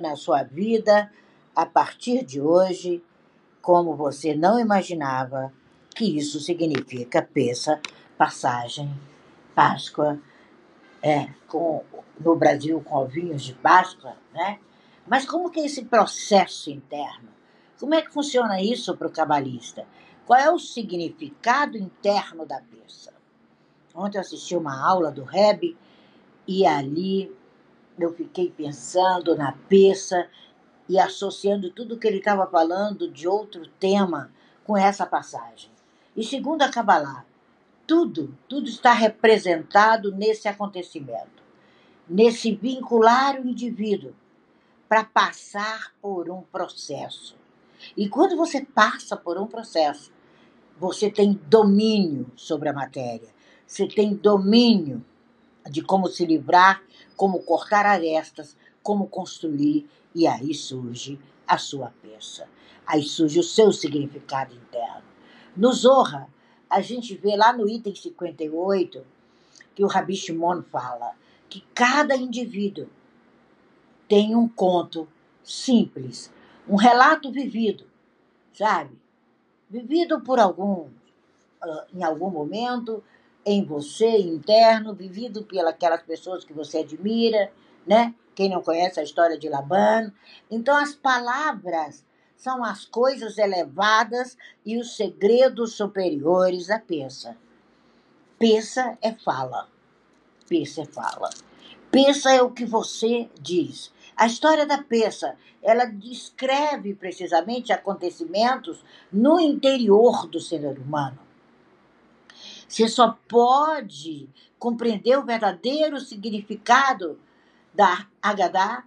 na sua vida a partir de hoje, como você não imaginava que isso significa peça, passagem, Páscoa, é, com, no Brasil com ovinhos de Páscoa, né? Mas como que é esse processo interno? Como é que funciona isso para o cabalista? Qual é o significado interno da peça? Ontem eu assisti uma aula do Reb e ali eu fiquei pensando na peça e associando tudo que ele estava falando de outro tema com essa passagem. E segundo a Kabbalah, tudo, tudo está representado nesse acontecimento, nesse vincular o indivíduo para passar por um processo. E quando você passa por um processo, você tem domínio sobre a matéria, você tem domínio de como se livrar, como cortar arestas, como construir, e aí surge a sua peça. Aí surge o seu significado interno. No Zorra, a gente vê lá no item 58 que o Rabi Shimon fala que cada indivíduo tem um conto simples, um relato vivido, sabe? Vivido por algum, em algum momento, em você, interno, vivido pelas pessoas que você admira, né? Quem não conhece a história de Laban. Então, as palavras são as coisas elevadas e os segredos superiores à peça. Peça é fala. Peça é fala. Peça é o que você diz. A história da peça, ela descreve precisamente acontecimentos no interior do ser humano. Você só pode compreender o verdadeiro significado da Agadá,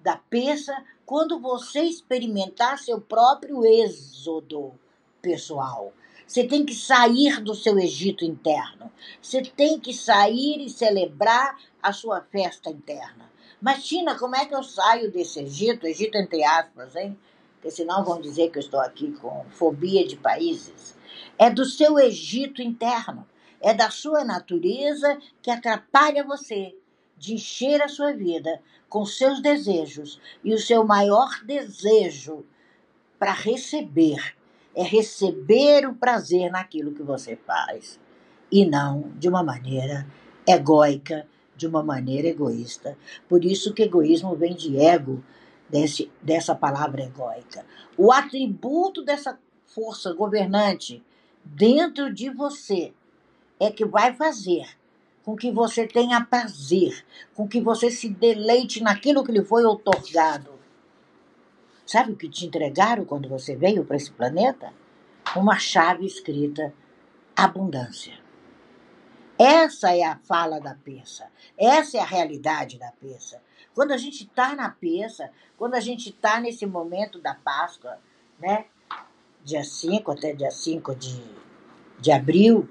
da peça, quando você experimentar seu próprio êxodo pessoal. Você tem que sair do seu Egito interno. Você tem que sair e celebrar a sua festa interna. Mas, Tina, como é que eu saio desse Egito? Egito entre aspas, hein? Porque senão vão dizer que eu estou aqui com fobia de países é do seu Egito interno, é da sua natureza que atrapalha você de encher a sua vida com seus desejos. E o seu maior desejo para receber é receber o prazer naquilo que você faz e não de uma maneira egóica, de uma maneira egoísta. Por isso que egoísmo vem de ego, desse, dessa palavra egóica. O atributo dessa força governante dentro de você é que vai fazer com que você tenha prazer, com que você se deleite naquilo que lhe foi otorgado. Sabe o que te entregaram quando você veio para esse planeta? Uma chave escrita abundância. Essa é a fala da peça, essa é a realidade da peça. Quando a gente está na peça, quando a gente está nesse momento da Páscoa, né? Dia 5 até dia 5 de, de abril,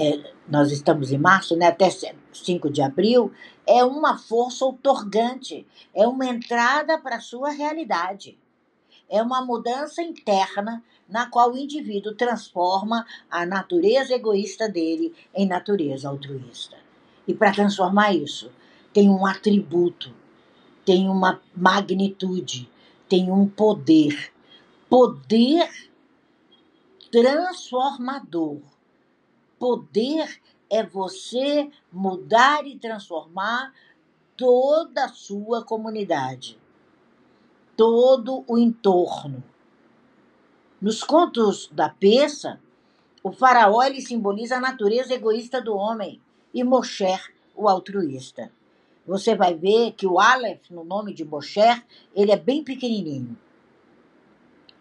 é, nós estamos em março, né, até 5 de abril, é uma força otorgante, é uma entrada para a sua realidade. É uma mudança interna na qual o indivíduo transforma a natureza egoísta dele em natureza altruísta. E para transformar isso, tem um atributo, tem uma magnitude, tem um poder poder transformador. Poder é você mudar e transformar toda a sua comunidade, todo o entorno. Nos contos da peça, o faraó ele simboliza a natureza egoísta do homem e Mosher, o altruísta. Você vai ver que o Aleph, no nome de Mosher, ele é bem pequenininho.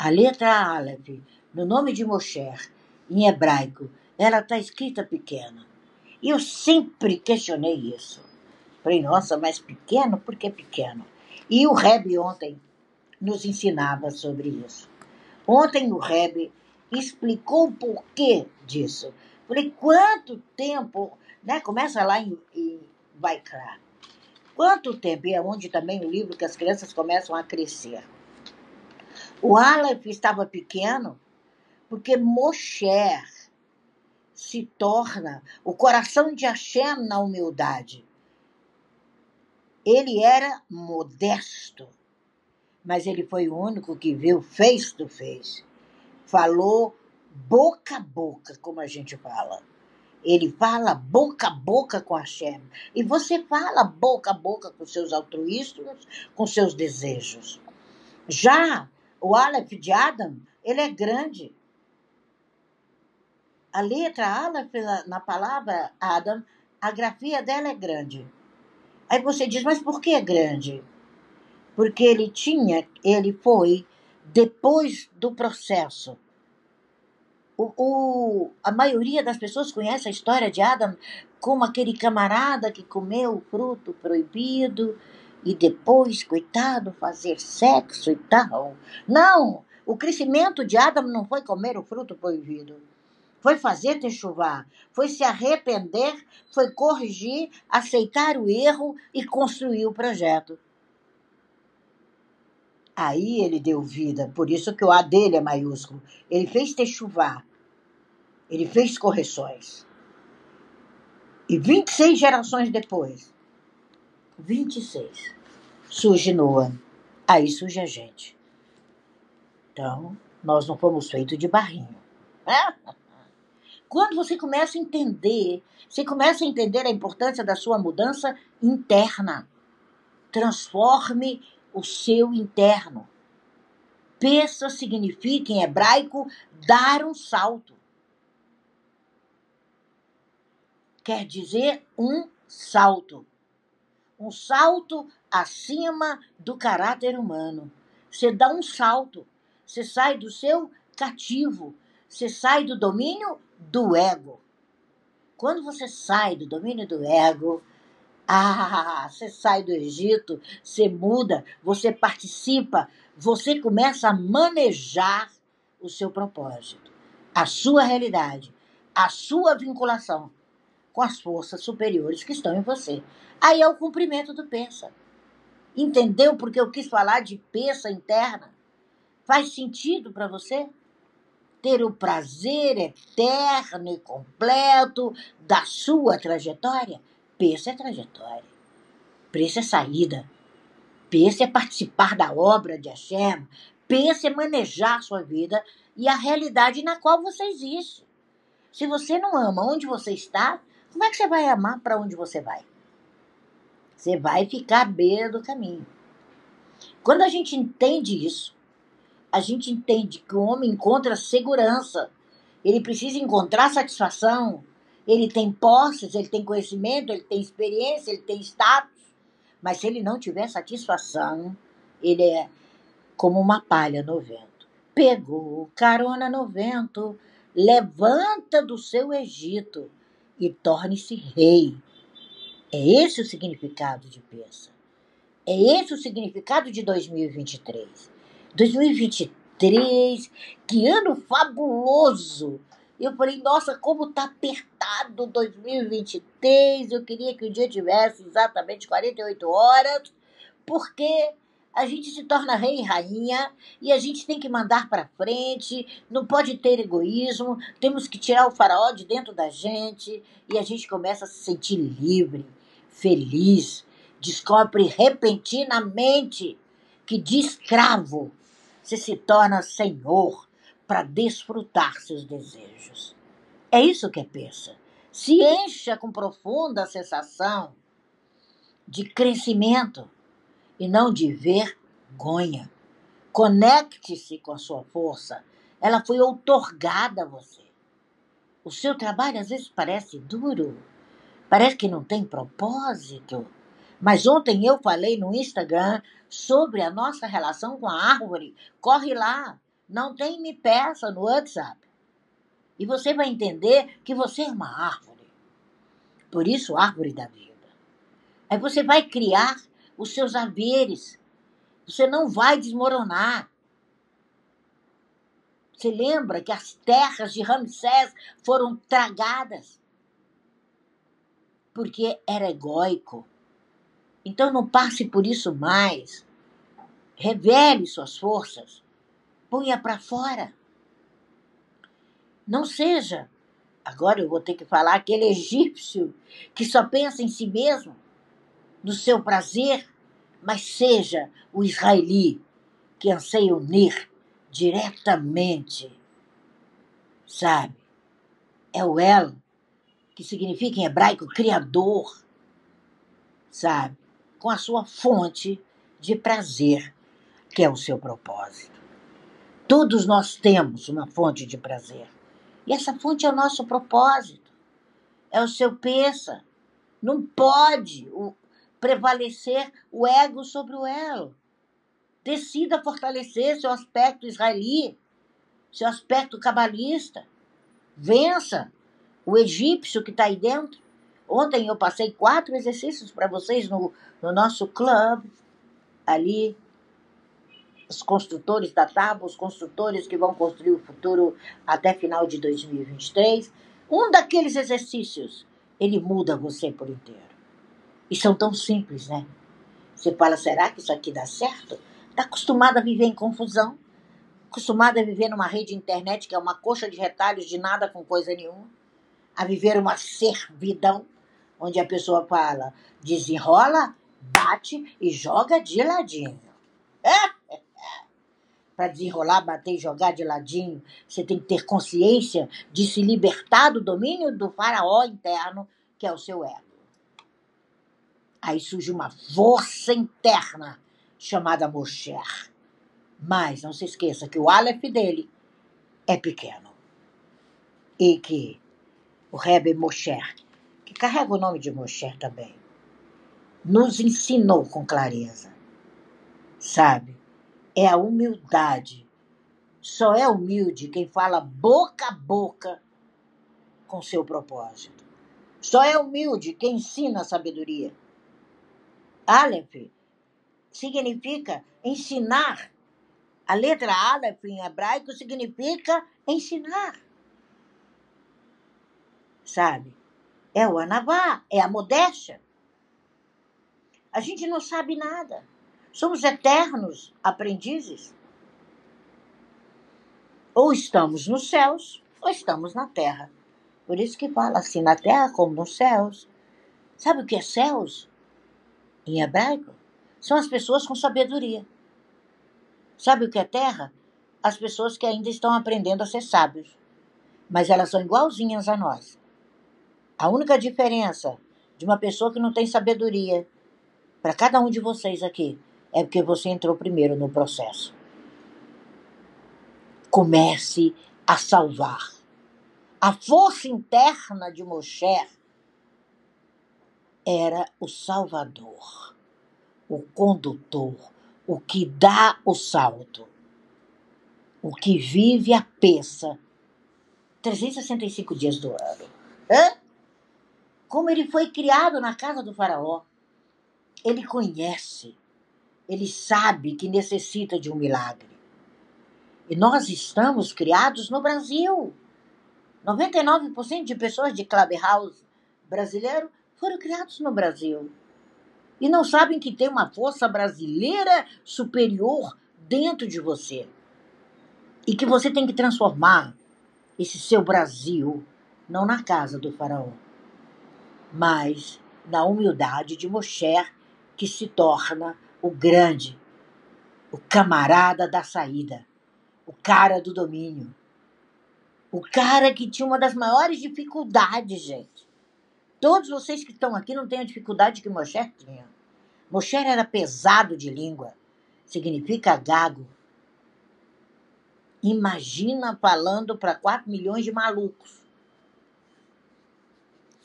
A letra Aleph, no nome de Mosher, em hebraico, ela está escrita pequena. E eu sempre questionei isso. Falei, nossa, mas pequeno? Por que pequeno? E o Rebbe ontem nos ensinava sobre isso. Ontem o Rebbe explicou o porquê disso. Falei, quanto tempo, né? Começa lá em, em Vaikra. Quanto tempo, e é onde também o livro que as crianças começam a crescer. O Aleph estava pequeno porque Mosher se torna o coração de Hashem na humildade. Ele era modesto, mas ele foi o único que viu face to face. Falou boca a boca, como a gente fala. Ele fala boca a boca com Hashem. E você fala boca a boca com seus altruístas, com seus desejos. Já o Aleph de Adam, ele é grande. A letra Aleph na palavra Adam, a grafia dela é grande. Aí você diz, mas por que é grande? Porque ele tinha, ele foi depois do processo o, o, a maioria das pessoas conhece a história de Adam como aquele camarada que comeu o fruto proibido e depois, coitado, fazer sexo e tal. Não! O crescimento de Adam não foi comer o fruto proibido. Foi fazer chuvar, foi se arrepender, foi corrigir, aceitar o erro e construir o projeto. Aí ele deu vida, por isso que o A dele é maiúsculo. Ele fez chuvar. Ele fez correções. E 26 gerações depois, 26, surge Noah. Aí surge a gente. Então, nós não fomos feitos de barrinho. Quando você começa a entender, você começa a entender a importância da sua mudança interna. Transforme o seu interno. Peça significa em hebraico dar um salto. quer dizer um salto. Um salto acima do caráter humano. Você dá um salto. Você sai do seu cativo. Você sai do domínio do ego. Quando você sai do domínio do ego, ah, você sai do Egito, você muda, você participa, você começa a manejar o seu propósito, a sua realidade, a sua vinculação com as forças superiores que estão em você. Aí é o cumprimento do pensa. Entendeu porque eu quis falar de peça interna? Faz sentido para você? Ter o prazer eterno e completo da sua trajetória? Peça é trajetória. Preço é saída. Peça é participar da obra de Hashem. Peça é manejar sua vida e a realidade na qual você existe. Se você não ama onde você está, como é que você vai amar para onde você vai? Você vai ficar à beira do caminho. Quando a gente entende isso, a gente entende que o homem encontra segurança, ele precisa encontrar satisfação, ele tem posses, ele tem conhecimento, ele tem experiência, ele tem status, mas se ele não tiver satisfação, ele é como uma palha no vento. Pegou carona no vento, levanta do seu Egito e torne-se rei. É esse o significado de peça. É esse o significado de 2023. 2023, que ano fabuloso! Eu falei, nossa, como tá apertado 2023. Eu queria que o dia tivesse exatamente 48 horas, porque a gente se torna rei e rainha e a gente tem que mandar para frente, não pode ter egoísmo, temos que tirar o faraó de dentro da gente e a gente começa a se sentir livre, feliz, descobre repentinamente que de escravo você se torna senhor para desfrutar seus desejos. É isso que é pensa. Se encha com profunda sensação de crescimento e não de vergonha. Conecte-se com a sua força. Ela foi outorgada a você. O seu trabalho às vezes parece duro, parece que não tem propósito. Mas ontem eu falei no Instagram sobre a nossa relação com a árvore. Corre lá, não tem me peça no WhatsApp. E você vai entender que você é uma árvore. Por isso, árvore da vida. Aí você vai criar os seus haveres. Você não vai desmoronar. Você lembra que as terras de Ramsés foram tragadas? Porque era egóico. Então não passe por isso mais. Revele suas forças. Ponha para fora. Não seja, agora eu vou ter que falar, aquele egípcio que só pensa em si mesmo no seu prazer, mas seja o israeli que anseia unir diretamente, sabe? É o El, que significa em hebraico criador, sabe? Com a sua fonte de prazer, que é o seu propósito. Todos nós temos uma fonte de prazer. E essa fonte é o nosso propósito. É o seu peça. Não pode o, prevalecer o ego sobre o elo. Decida fortalecer seu aspecto israeli, seu aspecto cabalista. Vença o egípcio que está aí dentro. Ontem eu passei quatro exercícios para vocês no, no nosso clube, ali os construtores da tábua, os construtores que vão construir o futuro até final de 2023. Um daqueles exercícios, ele muda você por inteiro. E são tão simples, né? Você fala, será que isso aqui dá certo? Está acostumado a viver em confusão, acostumado a viver numa rede internet que é uma coxa de retalhos de nada com coisa nenhuma, a viver uma servidão, onde a pessoa fala, desenrola, bate e joga de ladinho. É? para desenrolar, bater e jogar de ladinho, você tem que ter consciência de se libertar do domínio do faraó interno, que é o seu ego. Aí surge uma força interna chamada Mosher. Mas não se esqueça que o Aleph dele é pequeno. E que o Rebbe Mosher, que carrega o nome de Mosher também, nos ensinou com clareza. Sabe? é a humildade. Só é humilde quem fala boca a boca com seu propósito. Só é humilde quem ensina a sabedoria. Aleph significa ensinar. A letra Aleph em hebraico significa ensinar. Sabe? É o anavá, é a modéstia. A gente não sabe nada. Somos eternos aprendizes. Ou estamos nos céus, ou estamos na terra. Por isso que fala assim, na terra como nos céus. Sabe o que é céus? Em hebraico? São as pessoas com sabedoria. Sabe o que é terra? As pessoas que ainda estão aprendendo a ser sábios. Mas elas são igualzinhas a nós. A única diferença de uma pessoa que não tem sabedoria, para cada um de vocês aqui, é porque você entrou primeiro no processo. Comece a salvar. A força interna de Moshe era o salvador, o condutor, o que dá o salto, o que vive a peça 365 dias do ano. Hã? Como ele foi criado na casa do faraó, ele conhece ele sabe que necessita de um milagre. E nós estamos criados no Brasil. 99% de pessoas de Clubhouse brasileiro foram criados no Brasil. E não sabem que tem uma força brasileira superior dentro de você. E que você tem que transformar esse seu Brasil não na casa do faraó, mas na humildade de Moshe, que se torna o grande, o camarada da saída, o cara do domínio, o cara que tinha uma das maiores dificuldades, gente. Todos vocês que estão aqui não têm a dificuldade que Moshe tinha. Moshe era pesado de língua, significa gago. Imagina falando para 4 milhões de malucos.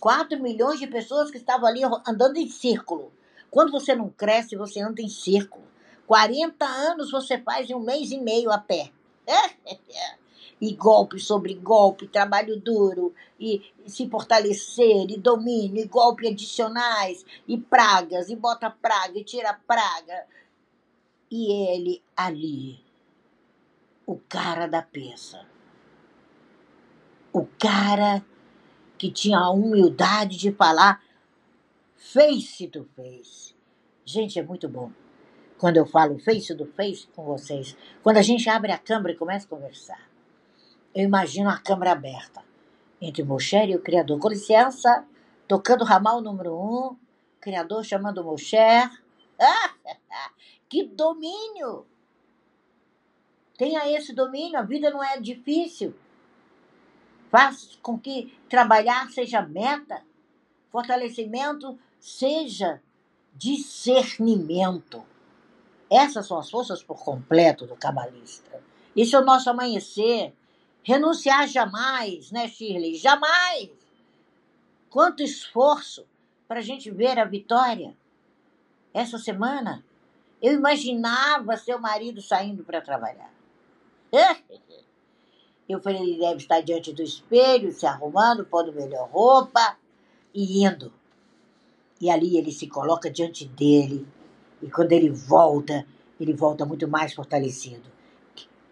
4 milhões de pessoas que estavam ali andando em círculo. Quando você não cresce, você anda em círculo. 40 anos você faz em um mês e meio a pé. e golpe sobre golpe, trabalho duro, e, se fortalecer, e domínio, e golpe adicionais, e pragas, e bota praga, e tira praga. E ele ali, o cara da peça. O cara que tinha a humildade de falar face to face. Gente, é muito bom. Quando eu falo face to face com vocês, quando a gente abre a câmera e começa a conversar, eu imagino a câmera aberta entre Moshe e o Criador. Com licença, tocando ramal número um, Criador chamando Moshe. que domínio! Tenha esse domínio, a vida não é difícil. Faça com que trabalhar seja meta, fortalecimento seja discernimento. Essas são as forças por completo do cabalista. Esse é o nosso amanhecer. Renunciar jamais, né, Shirley? Jamais! Quanto esforço para a gente ver a vitória. Essa semana, eu imaginava seu marido saindo para trabalhar. Eu falei, ele deve estar diante do espelho, se arrumando, pondo melhor roupa e indo. E ali ele se coloca diante dele. E quando ele volta, ele volta muito mais fortalecido.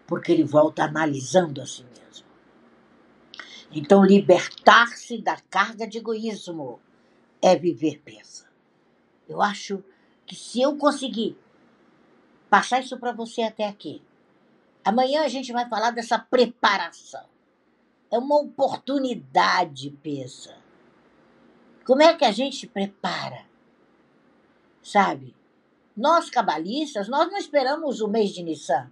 Porque ele volta analisando a si mesmo. Então, libertar-se da carga de egoísmo é viver pensa. Eu acho que se eu conseguir passar isso para você até aqui, amanhã a gente vai falar dessa preparação. É uma oportunidade, pensa. Como é que a gente se prepara? Sabe? Nós cabalistas, nós não esperamos o mês de Nissan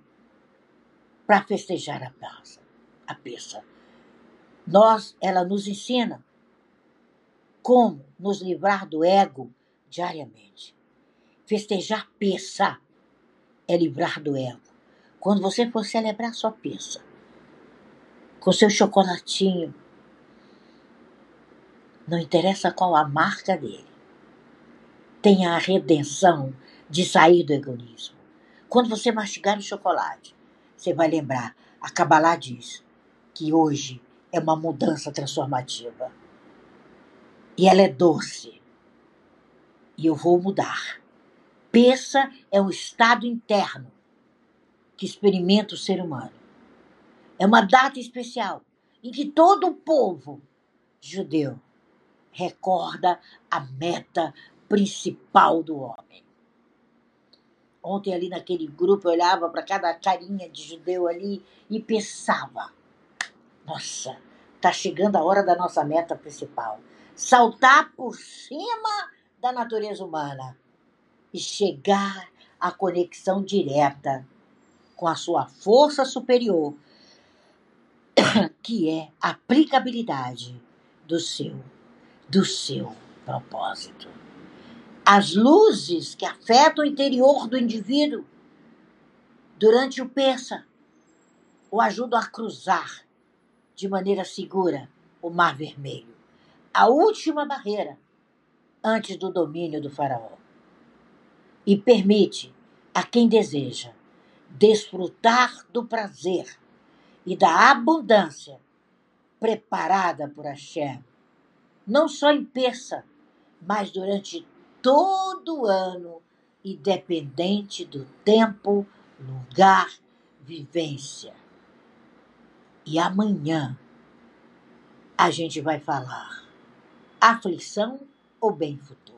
para festejar a peça. A peça. Nós, ela nos ensina como nos livrar do ego diariamente. Festejar peça é livrar do ego. Quando você for celebrar sua peça, com seu chocolatinho, não interessa qual a marca dele, tenha a redenção de sair do egoísmo. Quando você mastigar o chocolate, você vai lembrar, a Kabbalah diz que hoje é uma mudança transformativa. E ela é doce. E eu vou mudar. Peça é um estado interno que experimenta o ser humano. É uma data especial em que todo o povo judeu recorda a meta principal do homem. Ontem, ali naquele grupo, eu olhava para cada carinha de judeu ali e pensava: nossa, está chegando a hora da nossa meta principal. Saltar por cima da natureza humana e chegar à conexão direta com a sua força superior, que é a aplicabilidade do seu, do seu propósito. As luzes que afetam o interior do indivíduo durante o persa o ajudam a cruzar de maneira segura o Mar Vermelho, a última barreira antes do domínio do Faraó. E permite a quem deseja desfrutar do prazer e da abundância preparada por Hashem, não só em Persa, mas durante todo o ano, independente do tempo, lugar, vivência. E amanhã a gente vai falar aflição ou bem futuro.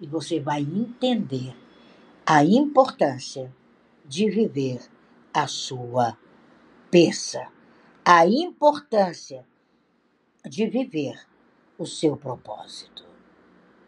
E você vai entender a importância de viver a sua peça, a importância de viver o seu propósito.